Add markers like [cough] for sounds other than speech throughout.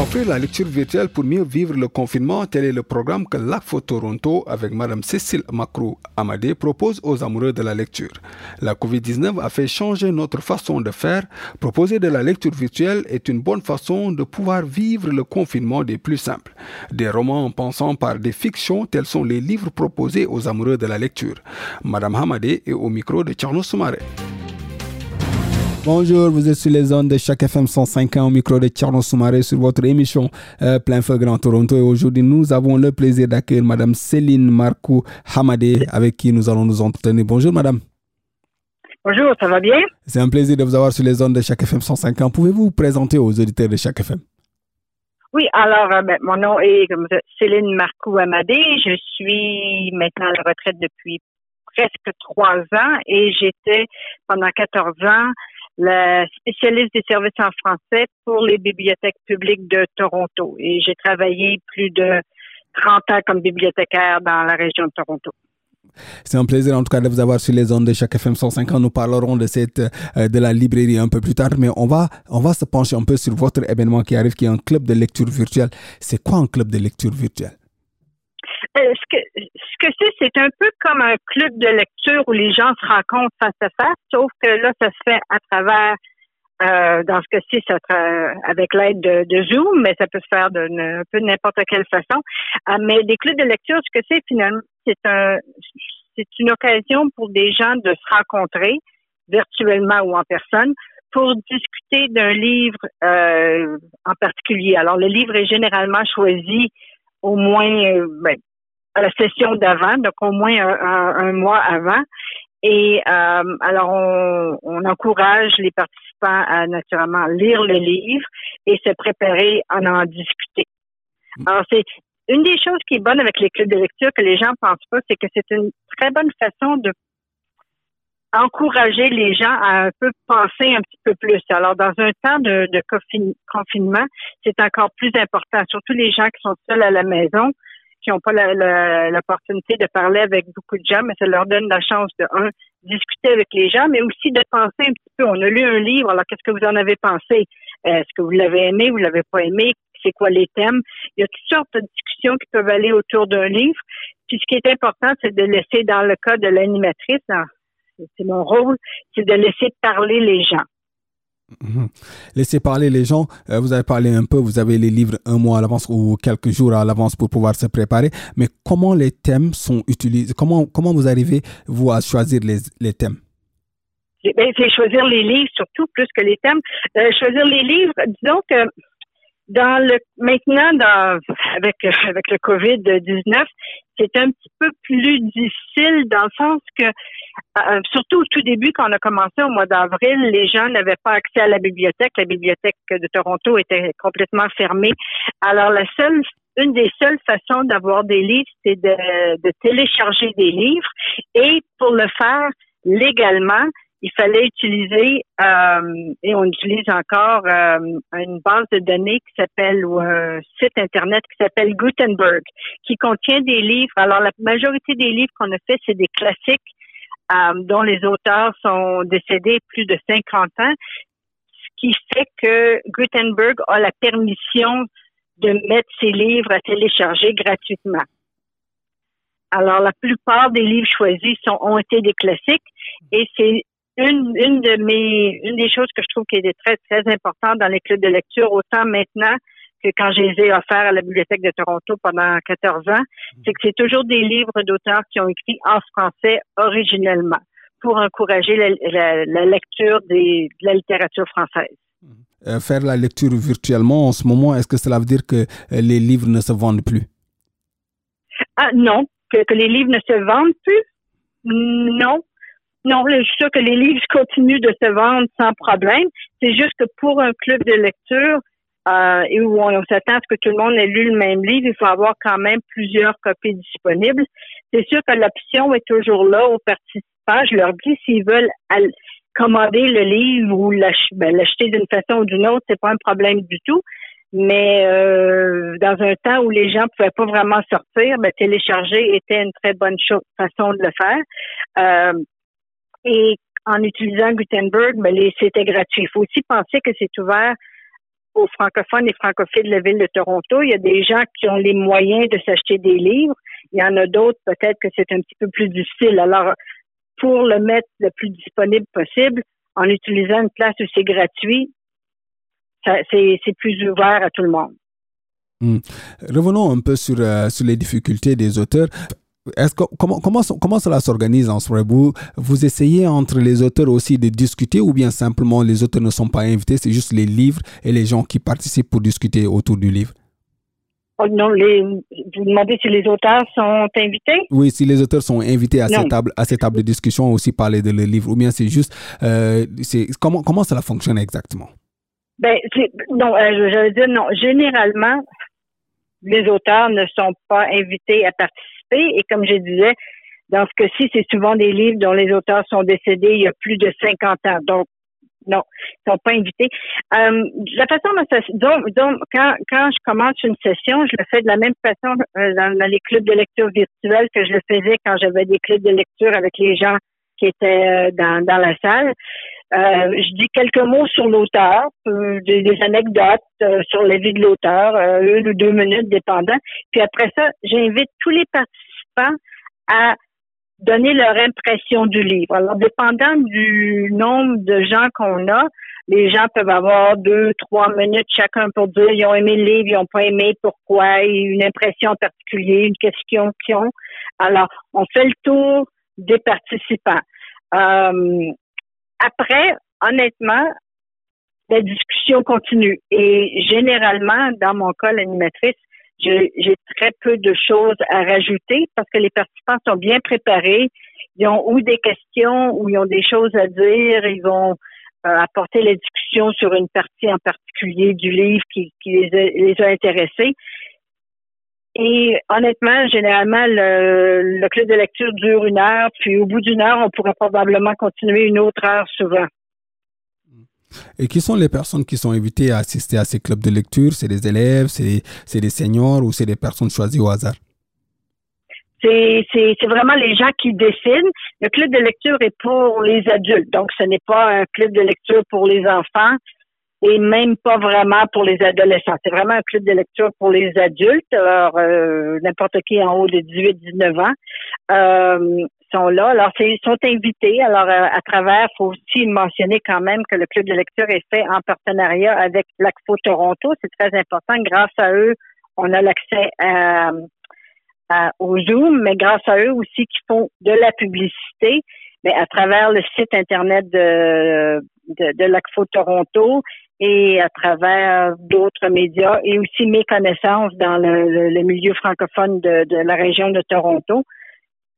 Offrir la lecture virtuelle pour mieux vivre le confinement, tel est le programme que l'ACFO Toronto, avec Mme Cécile Macrou Amadé, propose aux amoureux de la lecture. La COVID-19 a fait changer notre façon de faire. Proposer de la lecture virtuelle est une bonne façon de pouvoir vivre le confinement des plus simples. Des romans en pensant par des fictions, tels sont les livres proposés aux amoureux de la lecture. Mme Hamadé est au micro de Charles Soumaré. Bonjour, vous êtes sur les ondes de chaque FM 105 au micro de Tcherno Soumaré sur votre émission euh, Plein Feu Grand Toronto. Et aujourd'hui, nous avons le plaisir d'accueillir Madame Céline Marcou Hamadé, avec qui nous allons nous entretenir. Bonjour, Madame. Bonjour, ça va bien? C'est un plaisir de vous avoir sur les ondes de chaque FM 105 Pouvez-vous vous présenter aux auditeurs de chaque FM? Oui, alors, euh, ben, mon nom est comme Céline Marcou Amadé. Je suis maintenant à la retraite depuis presque trois ans et j'étais pendant 14 ans la spécialiste des services en français pour les bibliothèques publiques de Toronto. Et j'ai travaillé plus de 30 ans comme bibliothécaire dans la région de Toronto. C'est un plaisir en tout cas de vous avoir sur les ondes de chaque FM 105 Nous parlerons euh, de la librairie un peu plus tard, mais on va on va se pencher un peu sur votre événement qui arrive, qui est un club de lecture virtuelle. C'est quoi un club de lecture virtuelle? Euh, ce que ce que c'est, c'est un peu comme un club de lecture où les gens se rencontrent face à face, sauf que là, ça se fait à travers euh, dans ce cas-ci, ça avec l'aide de, Zoom, mais ça peut se faire de un peu n'importe quelle façon. Euh, mais des clubs de lecture, ce que c'est finalement, c'est un c'est une occasion pour des gens de se rencontrer virtuellement ou en personne pour discuter d'un livre euh, en particulier. Alors, le livre est généralement choisi au moins ben, à la session d'avant, donc au moins un, mois avant. Et euh, alors, on, on, encourage les participants à naturellement lire le livre et se préparer à en discuter. Mm. Alors, c'est une des choses qui est bonne avec les clubs de lecture que les gens pensent pas, c'est que c'est une très bonne façon de encourager les gens à un peu penser un petit peu plus. Alors, dans un temps de, de confinement, c'est encore plus important, surtout les gens qui sont seuls à la maison qui n'ont pas l'opportunité de parler avec beaucoup de gens, mais ça leur donne la chance de, un, discuter avec les gens, mais aussi de penser un petit peu. On a lu un livre, alors qu'est-ce que vous en avez pensé? Est-ce que vous l'avez aimé, vous l'avez pas aimé? C'est quoi les thèmes? Il y a toutes sortes de discussions qui peuvent aller autour d'un livre. Puis ce qui est important, c'est de laisser, dans le cas de l'animatrice, c'est mon rôle, c'est de laisser parler les gens. Mhm. Laissez parler les gens. Euh, vous avez parlé un peu, vous avez les livres un mois à l'avance ou quelques jours à l'avance pour pouvoir se préparer. Mais comment les thèmes sont utilisés? Comment, comment vous arrivez, vous, à choisir les, les thèmes? Ben, C'est choisir les livres surtout, plus que les thèmes. Euh, choisir les livres, disons que dans le maintenant dans, avec avec le Covid 19, c'est un petit peu plus difficile dans le sens que euh, surtout au tout début quand on a commencé au mois d'avril, les gens n'avaient pas accès à la bibliothèque, la bibliothèque de Toronto était complètement fermée. Alors la seule une des seules façons d'avoir des livres, c'est de, de télécharger des livres et pour le faire légalement, il fallait utiliser, euh, et on utilise encore euh, une base de données qui s'appelle, ou un site Internet qui s'appelle Gutenberg, qui contient des livres. Alors, la majorité des livres qu'on a fait, c'est des classiques euh, dont les auteurs sont décédés plus de 50 ans, ce qui fait que Gutenberg a la permission de mettre ses livres à télécharger gratuitement. Alors, la plupart des livres choisis sont, ont été des classiques et c'est une, une de mes, une des choses que je trouve qui est très, très importante dans les clubs de lecture, autant maintenant que quand je les ai offerts à la Bibliothèque de Toronto pendant 14 ans, c'est que c'est toujours des livres d'auteurs qui ont écrit en français originellement pour encourager la, la, lecture des, de la littérature française. Euh, faire la lecture virtuellement en ce moment, est-ce que cela veut dire que euh, les livres ne se vendent plus? Ah non, que, que les livres ne se vendent plus? Non, non, je suis que les livres continuent de se vendre sans problème. C'est juste que pour un club de lecture, euh, et où on, s'attend à ce que tout le monde ait lu le même livre, il faut avoir quand même plusieurs copies disponibles. C'est sûr que l'option est toujours là aux participants. Je leur dis s'ils veulent commander le livre ou ben, l'acheter d'une façon ou d'une autre, c'est pas un problème du tout. Mais euh, dans un temps où les gens pouvaient pas vraiment sortir, ben, télécharger était une très bonne façon de le faire. Euh, et en utilisant Gutenberg, ben, c'était gratuit. Il faut aussi penser que c'est ouvert aux francophones et francophiles de la ville de Toronto. Il y a des gens qui ont les moyens de s'acheter des livres. Il y en a d'autres, peut-être que c'est un petit peu plus difficile. Alors, pour le mettre le plus disponible possible, en utilisant une place où c'est gratuit, c'est plus ouvert à tout le monde. Hmm. Revenons un peu sur, euh, sur les difficultés des auteurs. Est-ce que, comment, comment, comment cela s'organise en ce vous, vous essayez entre les auteurs aussi de discuter ou bien simplement les auteurs ne sont pas invités, c'est juste les livres et les gens qui participent pour discuter autour du livre? Oh, non, les, vous demandez si les auteurs sont invités? Oui, si les auteurs sont invités à cette table, à cette table de discussion aussi parler de leur livre, ou bien c'est juste, euh, c'est comment comment cela fonctionne exactement? Ben, non, euh, je veux dire non. Généralement, les auteurs ne sont pas invités à participer et comme je disais, dans ce cas-ci, c'est souvent des livres dont les auteurs sont décédés il y a plus de 50 ans. Donc, non, ils sont pas invités. Euh, la façon quand, quand je commence une session, je le fais de la même façon euh, dans, les clubs de lecture virtuels que je le faisais quand j'avais des clubs de lecture avec les gens qui étaient euh, dans, dans la salle. Euh, je dis quelques mots sur l'auteur, des, des, anecdotes sur la vie de l'auteur, une ou deux minutes dépendant. Puis après ça, j'invite tous les participants à donner leur impression du livre. Alors, dépendant du nombre de gens qu'on a, les gens peuvent avoir deux, trois minutes chacun pour dire ils ont aimé le livre, ils n'ont pas aimé, pourquoi, une impression particulière, une question qu'ils ont. Alors, on fait le tour des participants. Euh, après, honnêtement, la discussion continue. Et généralement, dans mon cas, l'animatrice, j'ai très peu de choses à rajouter parce que les participants sont bien préparés. Ils ont ou des questions ou ils ont des choses à dire. Ils vont euh, apporter la discussion sur une partie en particulier du livre qui, les, a, les, a, intéressés. Et honnêtement, généralement, le, le club de lecture dure une heure, puis au bout d'une heure, on pourrait probablement continuer une autre heure souvent. Et qui sont les personnes qui sont invitées à assister à ces clubs de lecture? C'est des élèves, c'est des seniors ou c'est des personnes choisies au hasard? C'est vraiment les gens qui décident. Le club de lecture est pour les adultes, donc ce n'est pas un club de lecture pour les enfants et même pas vraiment pour les adolescents. C'est vraiment un club de lecture pour les adultes, alors euh, n'importe qui en haut de 18-19 ans. Euh, sont là. Alors, ils sont invités. Alors, euh, à travers, faut aussi mentionner quand même que le club de lecture est fait en partenariat avec l'ACFO Toronto. C'est très important. Grâce à eux, on a l'accès au Zoom, mais grâce à eux aussi qui font de la publicité, mais à travers le site Internet de, de, l'ACFO Toronto et à travers d'autres médias et aussi mes connaissances dans le, milieu francophone de, la région de Toronto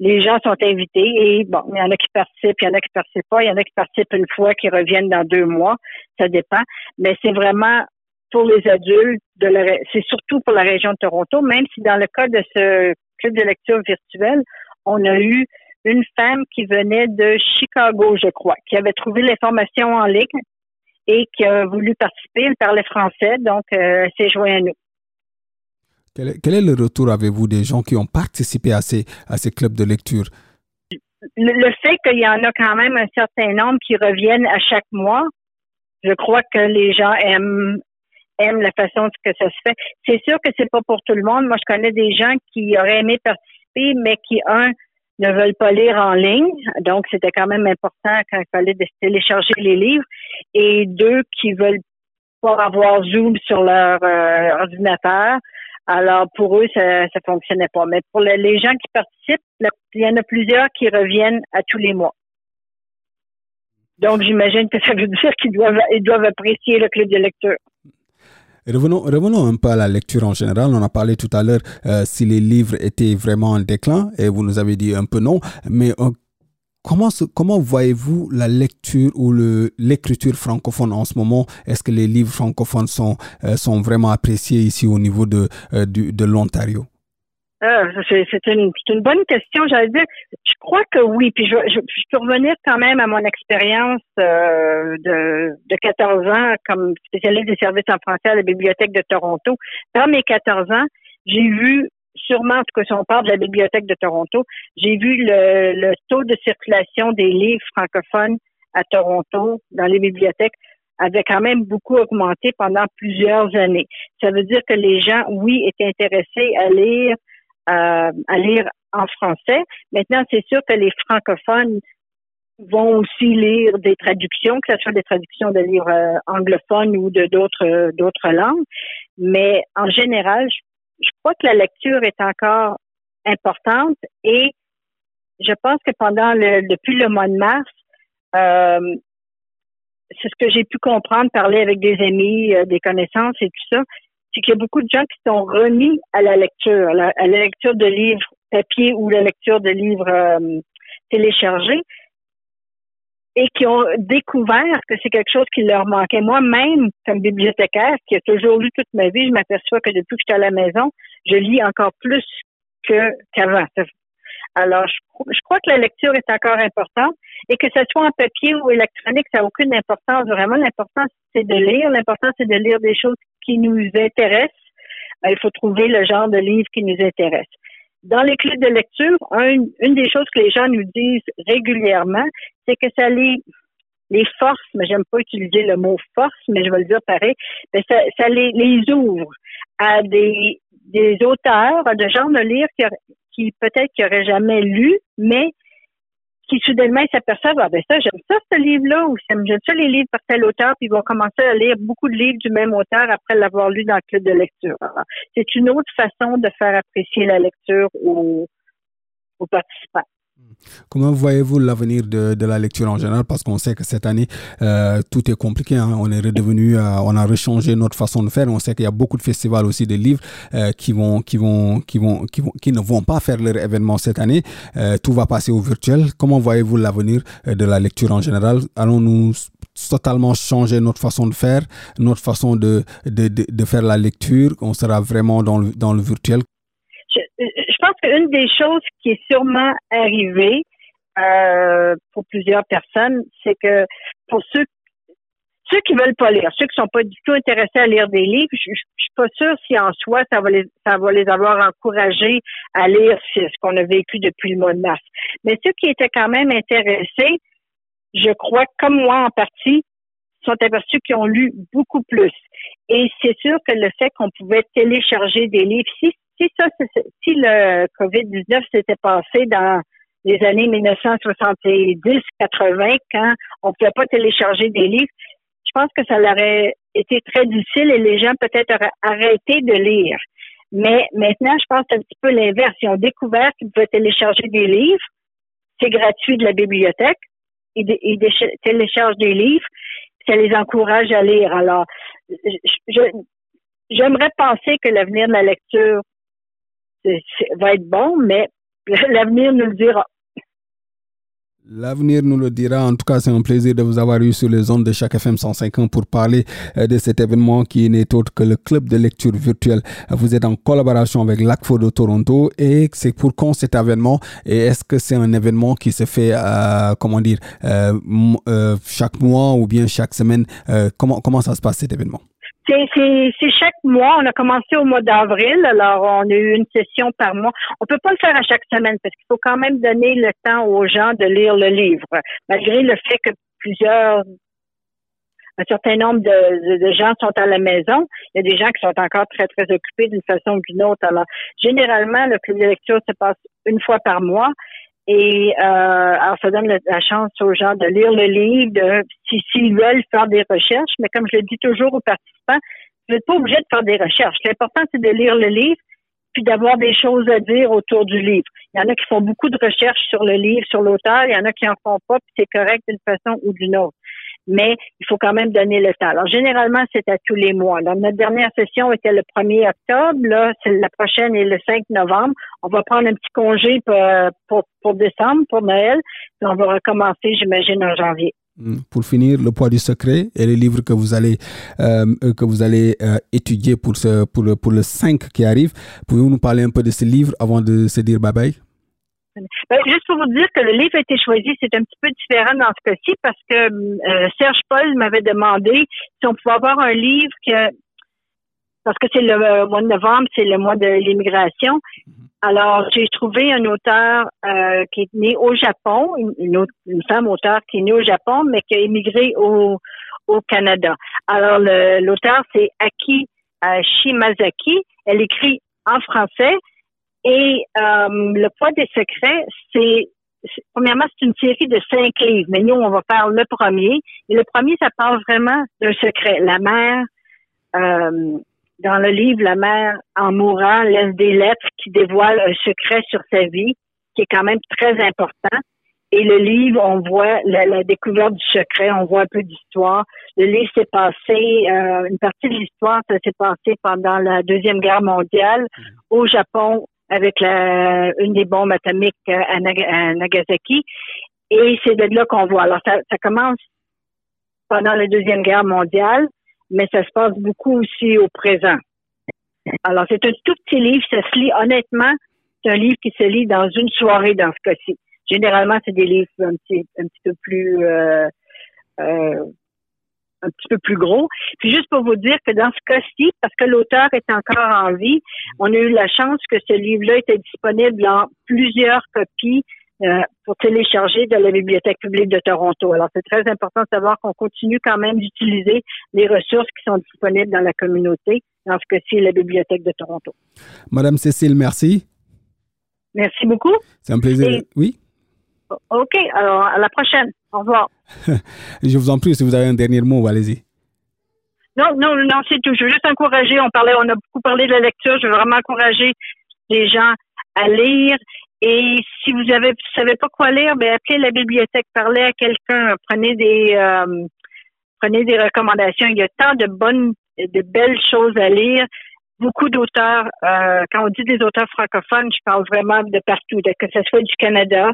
les gens sont invités et bon, il y en a qui participent, il y en a qui participent pas, il y en a qui participent une fois, qui reviennent dans deux mois, ça dépend. Mais c'est vraiment pour les adultes, de c'est surtout pour la région de Toronto, même si dans le cas de ce club de lecture virtuel, on a eu une femme qui venait de Chicago, je crois, qui avait trouvé l'information en ligne et qui a voulu participer. Elle parlait français, donc euh, elle s'est jointe à nous. Quel est, le retour avez-vous des gens qui ont participé à ces, à ces clubs de lecture? Le, fait qu'il y en a quand même un certain nombre qui reviennent à chaque mois, je crois que les gens aiment aiment la façon que ça se fait. C'est sûr que c'est pas pour tout le monde. Moi, je connais des gens qui auraient aimé participer, mais qui, un, ne veulent pas lire en ligne. Donc, c'était quand même important quand il fallait télécharger les livres. Et deux, qui veulent pas avoir Zoom sur leur euh, ordinateur. Alors, pour eux, ça ne fonctionnait pas. Mais pour les gens qui participent, il y en a plusieurs qui reviennent à tous les mois. Donc, j'imagine que ça veut dire qu'ils doivent, ils doivent apprécier le club de lecture. Revenons, revenons un peu à la lecture en général. On a parlé tout à l'heure euh, si les livres étaient vraiment en déclin et vous nous avez dit un peu non. Mais euh, Comment, comment voyez-vous la lecture ou l'écriture francophone en ce moment? Est-ce que les livres francophones sont, euh, sont vraiment appréciés ici au niveau de, euh, de l'Ontario? Ah, c'est une, une, bonne question. J'allais dire, je crois que oui. Puis je, je, peux revenir quand même à mon expérience euh, de, de 14 ans comme spécialiste des services en français à la Bibliothèque de Toronto. Dans mes 14 ans, j'ai vu sûrement, en tout cas si on parle de la Bibliothèque de Toronto, j'ai vu le, le taux de circulation des livres francophones à Toronto dans les bibliothèques avait quand même beaucoup augmenté pendant plusieurs années. Ça veut dire que les gens, oui, étaient intéressés à lire à lire en français. Maintenant, c'est sûr que les francophones vont aussi lire des traductions, que ce soit des traductions de livres euh, anglophones ou de d'autres d'autres langues. Mais en général, je, crois que la lecture est encore importante et je pense que pendant le depuis le mois de mars, euh, c'est ce que j'ai pu comprendre, parler avec des amis, euh, des connaissances et tout ça, c'est qu'il y a beaucoup de gens qui sont remis à la lecture, à la, lecture de livres papier ou la lecture de livres euh, téléchargés et qui ont découvert que c'est quelque chose qui leur manquait. Moi-même, comme bibliothécaire, qui a toujours lu toute ma vie, je m'aperçois que depuis que je suis à la maison, je lis encore plus qu'avant. Alors, je, crois que la lecture est encore importante et que ce soit en papier ou électronique, ça n'a aucune importance. Vraiment, l'important, c'est de lire. L'important, c'est de lire des choses qui nous intéressent. Ben, il faut trouver le genre de livre qui nous intéresse. Dans les clés de lecture, une des choses que les gens nous disent régulièrement, c'est que ça les les forces, mais j'aime pas utiliser le mot force, mais je vais le dire pareil, ça, les, les ouvre à des, des auteurs, à de gens de lire qui, qui peut-être qu'ils n'auraient jamais lu, mais qui soudainement s'aperçoivent, ah ben ça, j'aime ça, ce livre-là, ou j'aime ça les livres par tel auteur, puis ils vont commencer à lire beaucoup de livres du même auteur après l'avoir lu dans le club de lecture. C'est une autre façon de faire apprécier la lecture aux, aux participants. Comment voyez-vous l'avenir de, de, la lecture en général? Parce qu'on sait que cette année, euh, tout est compliqué. Hein. On est redevenu, euh, on a rechangé notre façon de faire. On sait qu'il y a beaucoup de festivals aussi de livres euh, qui vont, qui vont, qui vont, qui vont, qui ne vont pas faire leur événement cette année. tout va passer au virtuel. Comment voyez-vous l'avenir de la lecture en général? Allons-nous totalement changer notre façon de faire, notre façon de, de, de, de faire la lecture? On sera vraiment dans le, dans le virtuel pense qu'une des choses qui est sûrement arrivée euh, pour plusieurs personnes, c'est que pour ceux ceux qui veulent pas lire, ceux qui sont pas du tout intéressés à lire des livres, je, je, suis pas sûre si en soi ça va les ça va les avoir encouragés à lire ce qu'on a vécu depuis le mois de mars. Mais ceux qui étaient quand même intéressés, je crois, comme moi en partie, sont aperçus qu'ils ont lu beaucoup plus. Et c'est sûr que le fait qu'on pouvait télécharger des livres, si si ça, si le COVID-19 s'était passé dans les années 1970-80, quand on ne pouvait pas télécharger des livres, je pense que ça aurait été très difficile et les gens peut-être auraient arrêté de lire. Mais maintenant, je pense un petit peu l'inverse. Ils ont découvert qu'ils pouvaient télécharger des livres. C'est gratuit de la bibliothèque. Ils, ils téléchargent des livres. Ça les encourage à lire. Alors, j'aimerais penser que l'avenir de la lecture va être bon, mais [laughs] l'avenir nous le dira. L'avenir nous le dira. En tout cas, c'est un plaisir de vous avoir eu sur les ondes de chaque FM 105 pour parler euh, de cet événement qui n'est autre que le club de lecture virtuelle. Vous êtes en collaboration avec l'ACFO de Toronto et c'est pour quand cet événement et est-ce que c'est un événement qui se fait, euh, comment dire, euh, chaque mois ou bien chaque semaine? comment, comment ça se passe cet événement? C'est chaque mois. On a commencé au mois d'avril, alors on a eu une session par mois. On peut pas le faire à chaque semaine parce qu'il faut quand même donner le temps aux gens de lire le livre, malgré le fait que plusieurs un certain nombre de, gens sont à la maison. Il y a des gens qui sont encore très, très occupés d'une façon ou d'une autre. Alors, généralement, le club de lecture se passe une fois par mois. Et euh, alors, ça donne la, chance aux gens de lire le livre, de s'ils veulent faire des recherches. Mais comme je le dis toujours aux participants, vous n'êtes pas obligé de faire des recherches. L'important, c'est de lire le livre, puis d'avoir des choses à dire autour du livre. Il y en a qui font beaucoup de recherches sur le livre, sur l'auteur. Il y en a qui en font pas, puis c'est correct d'une façon ou d'une autre. Mais il faut quand même donner le temps. Alors, généralement, c'est à tous les mois. Notre dernière session était le 1er octobre. Là, la prochaine est le 5 novembre. On va prendre un petit congé pour, pour, décembre, pour Noël. Puis on va recommencer, j'imagine, en janvier. Hmm. Pour finir, le poids du secret et le livre que vous allez euh, que vous allez euh, étudier pour ce pour le pour le 5 qui arrive. Pouvez-vous nous parler un peu de ce livre avant de se dire bye bye? Ben, juste pour vous dire que le livre a été choisi, c'est un petit peu différent dans ce cas-ci parce que euh, Serge Paul m'avait demandé si on pouvait avoir un livre que parce que c'est le euh, mois de novembre, c'est le mois de l'immigration. Mm-hmm. Alors, j'ai trouvé un auteur euh, qui est né au Japon, une, autre, une femme auteur qui est née au Japon, mais qui a émigré au, au Canada. Alors, l'auteur, c'est Aki Shimazaki. Elle écrit en français, et euh, le poids des secrets, c'est premièrement, c'est une série de cinq livres, mais nous, on va faire le premier. Et le premier, ça parle vraiment d'un secret. La mère, euh, dans le livre, la mère, en mourant, laisse des lettres qui dévoilent un secret sur sa vie, qui est quand même très important. Et le livre, on voit la, découverte du secret, on voit un peu d'histoire. Le livre s'est passé, euh, une partie de l'histoire, ça s'est passé pendant la Deuxième Guerre mondiale au Japon, avec la, une des bombes atomiques euh, à, Nagasaki. Et c'est de là qu'on voit. Alors, ça, commence pendant la Deuxième Guerre mondiale, mais ça se passe beaucoup aussi au présent. Alors, c'est un tout petit livre, ça se lit honnêtement, c'est un livre qui se lit dans une soirée dans ce cas-ci. Généralement, c'est des livres un petit, un petit peu plus euh, euh, un petit peu plus gros. Puis juste pour vous dire que dans ce cas-ci, parce que l'auteur est encore en vie, on a eu la chance que ce livre-là était disponible en plusieurs copies euh, pour télécharger de la Bibliothèque publique de Toronto. Alors, c'est très important de savoir qu'on continue quand même d'utiliser les ressources qui sont disponibles dans la communauté, dans ce cas-ci, la Bibliothèque de Toronto. Madame Cécile, merci. Merci beaucoup. C'est un plaisir. oui? OK. Alors, à la prochaine. Au revoir. [laughs] je vous en prie, si vous avez un dernier mot, allez-y. Non, non, non, c'est tout. Je veux juste encourager. On parlait, on a beaucoup parlé de la lecture. Je veux vraiment encourager les gens à lire. Et si vous avez, savez pas quoi lire, ben appelez la bibliothèque, parlez à quelqu'un, prenez des, euh, prenez des recommandations. Il y a tant de bonnes, de belles choses à lire. Beaucoup d'auteurs. Euh, quand on dit des auteurs francophones, je parle vraiment de partout, que ce soit du Canada,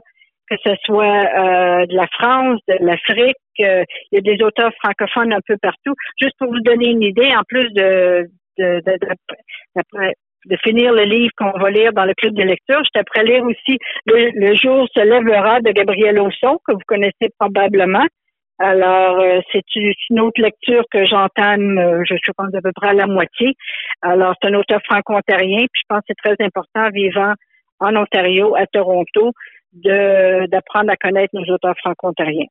que ce soit euh, de la France, de l'Afrique. Euh, il y a des auteurs francophones un peu partout. Juste pour vous donner une idée, en plus de, de, de, de, finir le livre qu'on va lire dans le club de lecture, je t'apprends lire aussi le, jour se lèvera de Gabriel Ausson, que vous connaissez probablement. Alors, euh, c'est une autre lecture que j'entame, je pense à peu près à la moitié. Alors, c'est un auteur franco-ontarien, puis je pense que c'est très important vivant en Ontario, à Toronto, d'apprendre à connaître nos auteurs franco-ontariens.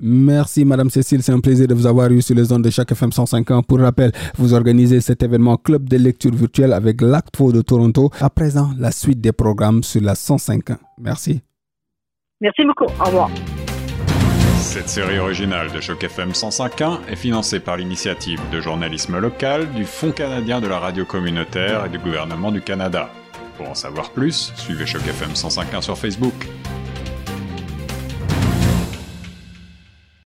Merci, Madame Cécile. C'est un plaisir de vous avoir eu sur les ondes de chaque FM 105 ans. Pour rappel, vous organisez cet événement Club de lecture virtuelle avec l'Actfo de Toronto. À présent, la suite des programmes sur la 105 ans. Merci. Merci beaucoup. Au revoir. Cette série originale de Choc FM 105.1 est financée par l'initiative de journalisme local du Fonds canadien de la radio communautaire et du gouvernement du Canada. Pour en savoir plus, suivez Choc FM 105.1 sur Facebook.